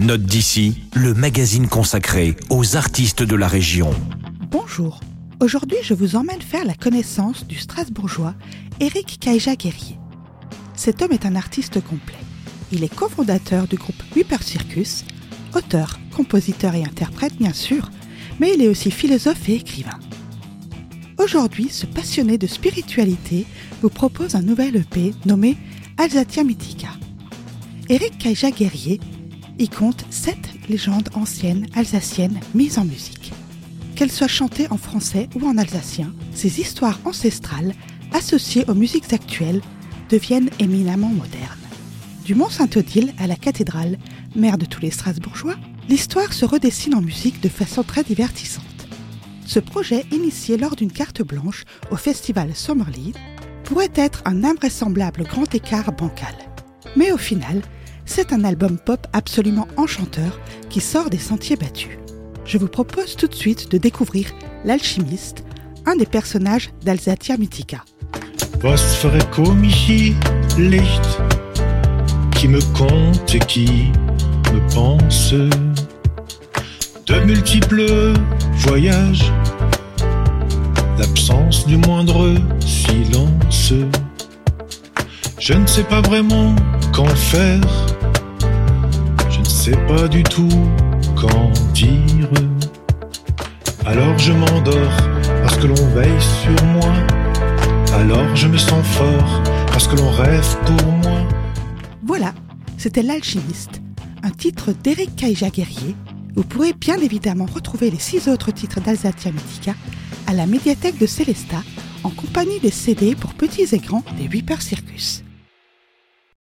Note d'ici, le magazine consacré aux artistes de la région. Bonjour. Aujourd'hui, je vous emmène faire la connaissance du Strasbourgeois Eric Kaija Guerrier. Cet homme est un artiste complet. Il est cofondateur du groupe Whipper Circus, auteur, compositeur et interprète bien sûr, mais il est aussi philosophe et écrivain. Aujourd'hui, ce passionné de spiritualité vous propose un nouvel EP nommé Alsatia Mythica. Eric Kaija Guerrier y compte sept légendes anciennes alsaciennes mises en musique. Qu'elles soient chantées en français ou en alsacien, ces histoires ancestrales, associées aux musiques actuelles, deviennent éminemment modernes. Du Mont Saint-Odile à la cathédrale, mère de tous les Strasbourgeois, l'histoire se redessine en musique de façon très divertissante. Ce projet, initié lors d'une carte blanche au festival Sommerlied, pourrait être un invraisemblable grand écart bancal. Mais au final, c'est un album pop absolument enchanteur qui sort des sentiers battus. Je vous propose tout de suite de découvrir l'alchimiste, un des personnages d'Alsatia Mythica. Was ferait komische Licht qui me compte et qui me pense. De multiples voyages, l'absence du moindre silence. Je ne sais pas vraiment qu'en faire sais pas du tout quand dire. Alors je m'endors parce que l'on veille sur moi. Alors je me sens fort parce que l'on rêve pour moi. Voilà, c'était L'Alchimiste, un titre d'Eric Kaija Guerrier. Vous pourrez bien évidemment retrouver les six autres titres d'Alsatia Mythica à la médiathèque de Célesta en compagnie des CD pour petits et grands des Whipper Circus.